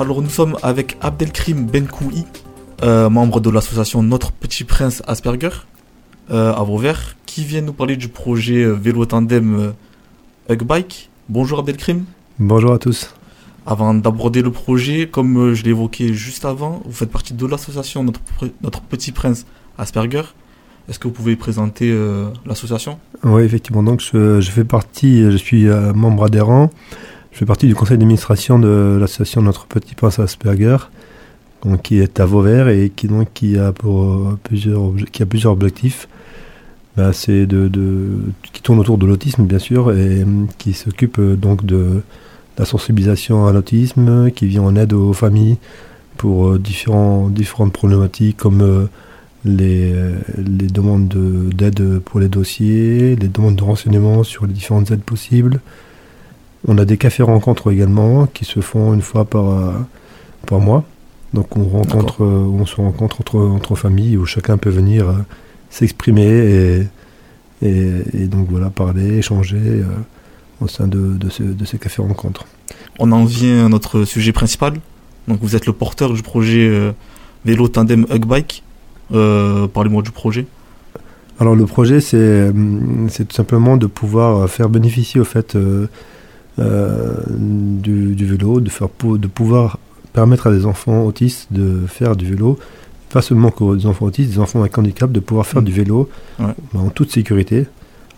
Alors nous sommes avec Abdelkrim Benkoui, euh, membre de l'association Notre Petit Prince Asperger euh, à Vauvert, qui vient nous parler du projet euh, vélo tandem Hugbike. Bonjour Abdelkrim. Bonjour à tous. Avant d'aborder le projet, comme je l'ai évoqué juste avant, vous faites partie de l'association Notre, Notre Petit Prince Asperger. Est-ce que vous pouvez présenter l'association? Oui, effectivement. Donc, je, fais partie, je suis membre adhérent. Je fais partie du conseil d'administration de l'association Notre Petit Prince Asperger, donc, qui est à Vauvert et qui, donc, qui, a, pour, euh, plusieurs, qui a plusieurs objectifs. Bah, c'est de, qui tourne autour de l'autisme, bien sûr, et hum, qui s'occupe euh, donc de la sensibilisation à l'autisme, qui vient en aide aux familles pour euh, différents, différentes problématiques comme les, les demandes d'aide pour les dossiers, les demandes de renseignements sur les différentes aides possibles, on a des cafés rencontres également qui se font une fois par, euh, par mois. Donc on rencontre, euh, on se rencontre entre, entre familles où chacun peut venir euh, s'exprimer et, et, donc voilà parler, échanger au sein de, de, ces cafés rencontres. On en vient à notre sujet principal. Donc vous êtes le porteur du projet vélo tandem Hugbike. Parlez-moi du projet. Alors le projet c'est tout simplement de pouvoir faire bénéficier au fait euh, du, vélo, de, faire, de pouvoir permettre à des enfants autistes de faire du vélo, pas seulement qu'aux enfants autistes, des enfants avec handicap, de pouvoir faire mm. du vélo en toute sécurité.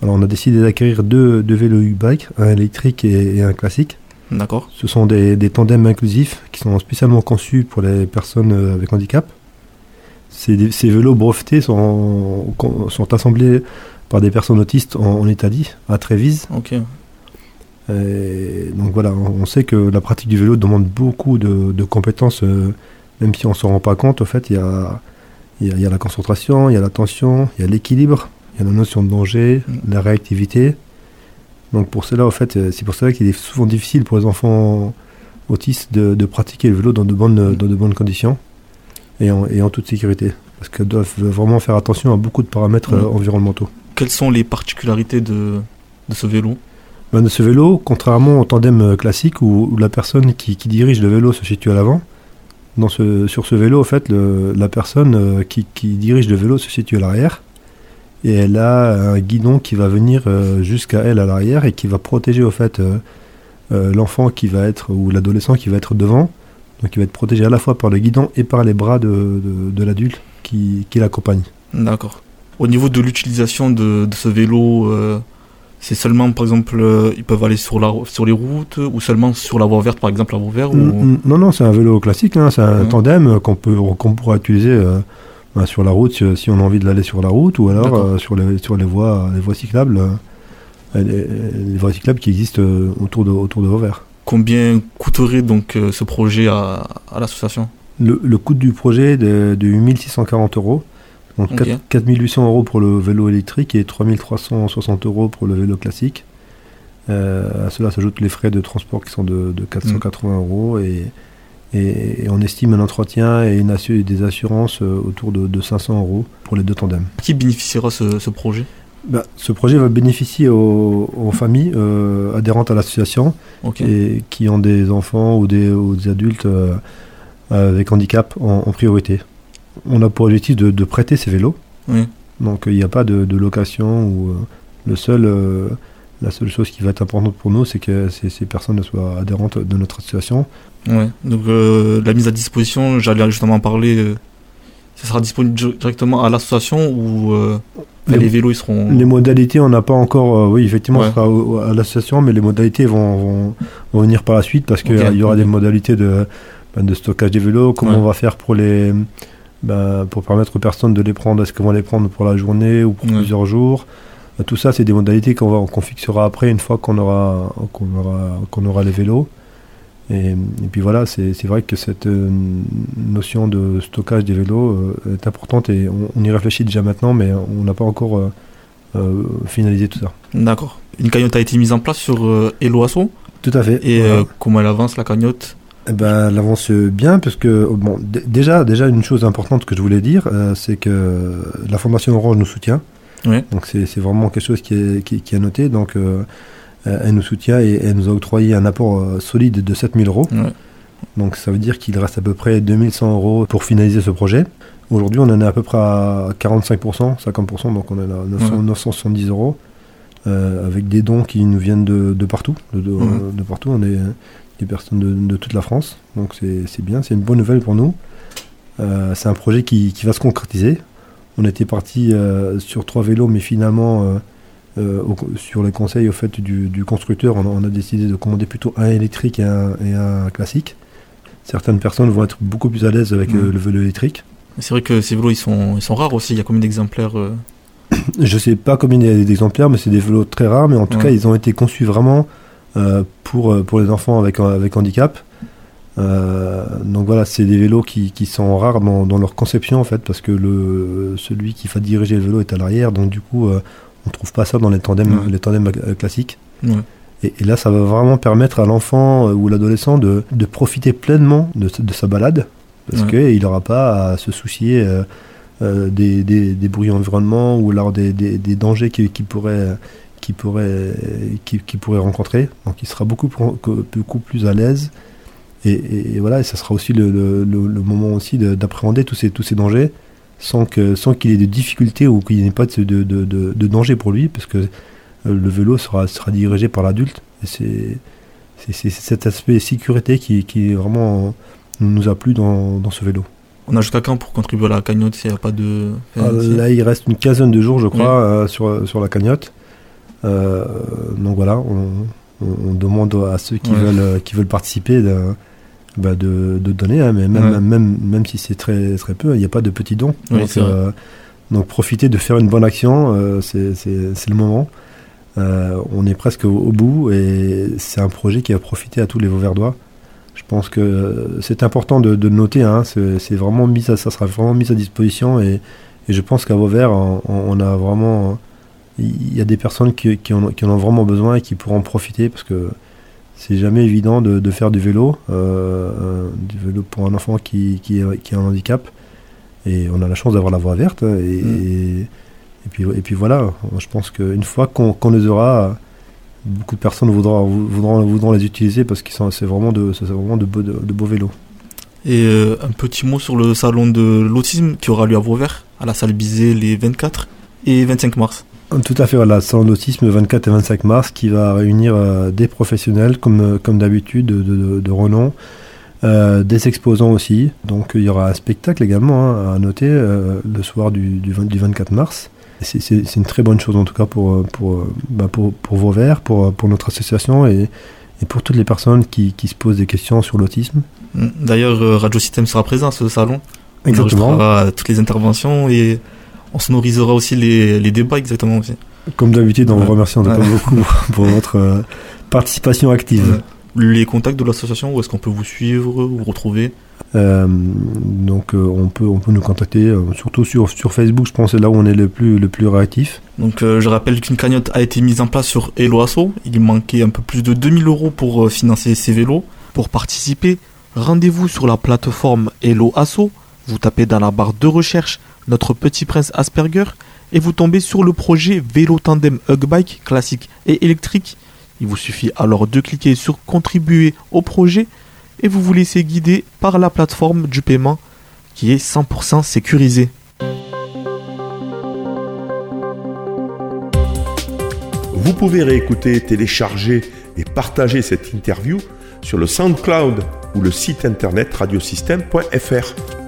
Alors on a décidé d'acquérir deux, deux vélos U-Bike, un électrique et, un classique. D'accord. Ce sont des, tandems inclusifs qui sont spécialement conçus pour les personnes euh, avec handicap. Ces, ces vélos brevetés sont, sont assemblés par des personnes autistes en, en Italie, à Trévise. Ok donc voilà, on sait que la pratique du vélo demande beaucoup de, compétences, euh, même si on ne s'en rend pas compte. En fait, il y a, y, a, la concentration, il y a l'attention, il y a l'équilibre, il y a la notion de danger, mm. la réactivité. Donc pour cela, en fait, euh, c'est pour cela qu'il est souvent difficile pour les enfants autistes de, pratiquer le vélo dans de bonnes, mm. dans de bonnes conditions et en, et en toute sécurité. Parce qu'ils doivent vraiment faire attention à beaucoup de paramètres mm. euh, environnementaux. Quelles sont les particularités de, de ce vélo? Ben, de ce vélo, contrairement au tandem euh, classique où, la personne qui, dirige le vélo se situe à l'avant, sur ce vélo, en fait, la personne euh, qui, dirige le vélo se situe à l'arrière et elle a un guidon qui va venir euh, jusqu'à elle à l'arrière et qui va protéger au fait l'enfant qui va être ou l'adolescent qui va être devant. Donc il va être protégé à la fois par le guidon et par les bras de, l'adulte qui, l'accompagne. D'accord. Au niveau de l'utilisation de, ce vélo, c'est seulement, par exemple, euh, ils peuvent aller sur, la, sur les routes ou seulement sur la voie verte, par exemple, la voie verte ou... Mm, mm, non, non, c'est un vélo classique, hein, c'est un tandem qu'on peut qu'on pourra utiliser euh, bah, sur la route si, on a envie de l'aller sur la route ou alors euh, sur, les, sur les voies, les voies cyclables, les, voies cyclables qui existent autour de, autour de Vauvert. Combien coûterait donc ce projet à, l'association? Le, le, coût du projet est de, de 8640 euros. Donc 4800 euros pour le vélo électrique et 3360 euros pour le vélo classique. Euh, à cela s'ajoutent les frais de transport qui sont de, 480 mm. euros et, et, on estime un entretien et, une des assurances euh, autour de, 500 euros pour les deux tandems. Qui bénéficiera ce, ce projet? Bah, ce projet va bénéficier aux, familles euh, adhérentes à l'association et qui ont des enfants ou des, adultes avec handicap en priorité on a pour objectif de, prêter ces vélos. Donc il n'y a pas de, location ou euh, le seul, euh, la seule chose qui va être importante pour nous, c'est que ces, personnes soient adhérentes de notre association. Donc euh, la mise à disposition, j'allais justement en parler. ça sera disponible directement à l'association ou les, vélos ils seront. Les modalités, on n'a pas encore. oui, effectivement, ce sera à l'association, mais les modalités vont, vont, venir par la suite parce qu'il y aura des modalités de, ben, de stockage des vélos, comment on va faire pour les bah, pour permettre aux personnes de les prendre, est-ce qu'elles vont les prendre pour la journée ou pour plusieurs jours? Bah, tout ça, c'est des modalités qu'on qu'on fixera après une fois qu'on aura, qu'on aura, qu'on aura les vélos. Et, et puis voilà, c'est vrai que cette euh, notion de stockage des vélos euh, est importante et on, y réfléchit déjà maintenant, mais on n'a pas encore euh, finalisé tout ça. D'accord. Une cagnotte a été mise en place sur Eloasso Tout à fait. Et comment elle avance la cagnotte? Ben, elle avance bien parce que bon, déjà, déjà une chose importante que je voulais dire, euh, c'est que la Fondation Orange nous soutient. Donc c'est vraiment quelque chose qui est, qui, qui est noté. Donc euh, elle nous soutient et elle nous a octroyé un apport euh, solide de 7000 euros. Donc ça veut dire qu'il reste à peu près 2100 euros pour finaliser ce projet. Aujourd'hui, on en est à peu près à 45%, 50%, donc on est à 900, 970 euros. Euh, avec des dons qui nous viennent de, de partout. De, de, de partout, on est des personnes de, de toute la France. Donc c'est bien, c'est une bonne nouvelle pour nous. Euh, c'est un projet qui, qui va se concrétiser. On était parti euh, sur trois vélos, mais finalement, euh, au- sur les conseils au fait du, du constructeur, on a, on a décidé de commander plutôt un électrique et un, et un classique. Certaines personnes vont être beaucoup plus à l'aise avec euh, le vélo électrique. C'est vrai que ces vélos, ils sont, ils sont rares aussi. Il y a combien d'exemplaires Je sais pas combien il y a d'exemplaires, mais c'est des vélos très rares. Mais en tout Ouais. cas, ils ont été conçus vraiment pour, euh, pour les enfants avec, avec handicap. Euh, donc voilà, c'est des vélos qui, qui sont rares dans, dans leur conception en fait, parce que le, celui qui va diriger le vélo est à l'arrière. Donc du coup, euh, on trouve pas ça dans les tandems, Ouais. les tandems euh, classiques. Ouais. Et, et là, ça va vraiment permettre à l'enfant euh, ou l'adolescent de, de profiter pleinement de, de sa balade, parce Ouais. qu'il n'aura pas à se soucier euh, euh, des, des, des bruits environnement ou alors des, des, dangers qu'il qui pourrait, qui pourrait, qui, qui pourrait rencontrer. Donc il sera beaucoup, beaucoup plus à l'aise. Et, et- et voilà, et ça sera aussi le, le, le- le moment aussi de- d'appréhender tous ces, tous ces dangers sans que sans qu'il ait de difficultés ou qu'il n'y ait pas de, de, de, de- de danger pour lui, parce que euh, le vélo sera, sera dirigé par l'adulte. Et c'est cet aspect sécurité qui, qui vraiment nous a plu dans, dans ce vélo. On a jusqu'à quand pour contribuer à la cagnotte s'il n'y a pas de. Ah, là, il reste une quinzaine de jours, je crois, euh, sur, sur la cagnotte. Euh, donc voilà, on, on- on demande à ceux qui, Ouais. veulent, qui veulent participer de, bah, de, de donner, hein, mais même, Ouais. même, même si c'est très, très peu, il n'y a pas de petits dons. Oui, donc, euh, donc profiter de faire une bonne action, euh, c'est le moment. Euh, on est presque au, au bout et c'est un projet qui va profiter à tous les Vauverdois. Je pense que c'est important de, de noter. Hein, c'est c'est vraiment mis à, ça sera vraiment mis à disposition et, et je pense qu'à Vauvert, on, on a vraiment, il y a des personnes qui, qui, en, qui en ont vraiment besoin et qui pourront en profiter parce que c'est jamais évident de, de faire du vélo, euh, euh, du vélo pour un enfant qui, qui, qui a un handicap. Et on a la chance d'avoir la voie verte. Et, Mm. et, et puis, et puis voilà, je pense qu'une fois qu'on les aura, beaucoup de personnes voudront, voudront, voudront les utiliser parce que c'est vraiment, de, c'est vraiment de, beaux, de, de beaux vélos. Et euh, un petit mot sur le salon de l'autisme qui aura lieu à Vauvert, à la salle Bizet les 24 et 25 mars. Tout à fait, voilà, salon d'autisme 24 et 25 mars qui va réunir euh, des professionnels comme, euh, comme d'habitude de, de, de renom, euh, des exposants aussi. Donc il y aura un spectacle également hein, à noter euh, le soir du, du, 20 du 24 mars. C'est une très bonne chose en tout cas pour, pour, bah, pour, pour Vauvert, pour, pour notre association et, et pour toutes les personnes qui, qui se posent des questions sur l'autisme. D'ailleurs, Radio Système sera présent à ce salon. On Exactement. enregistrera toutes les interventions et on sonorisera aussi les, les débats exactement aussi. Comme d'habitude, on vous remercie en tout cas Ouais. beaucoup pour votre euh, participation active. Les contacts de l'association, où est-ce qu'on peut vous suivre, vous retrouver? Euh, donc euh, on, peut, on peut nous contacter, euh, surtout sur, sur Facebook, je pense c'est là où on est le plus, le plus réactif. Donc je rappelle qu'une cagnotte a été mise en place sur Hello Asso. Il manquait un peu plus de 2000 euros pour financer ces vélos. Pour participer, rendez-vous sur la plateforme Hello Asso. Vous tapez dans la barre de recherche notre petit prince Asperger et vous tombez sur le projet vélo tandem Hug Bike classique et électrique. Il vous suffit alors de cliquer sur contribuer au projet et vous vous laissez guider par la plateforme du paiement qui est 100% sécurisée. Vous pouvez réécouter, télécharger et partager cette interview sur le SoundCloud ou le site internet radiosystème.fr.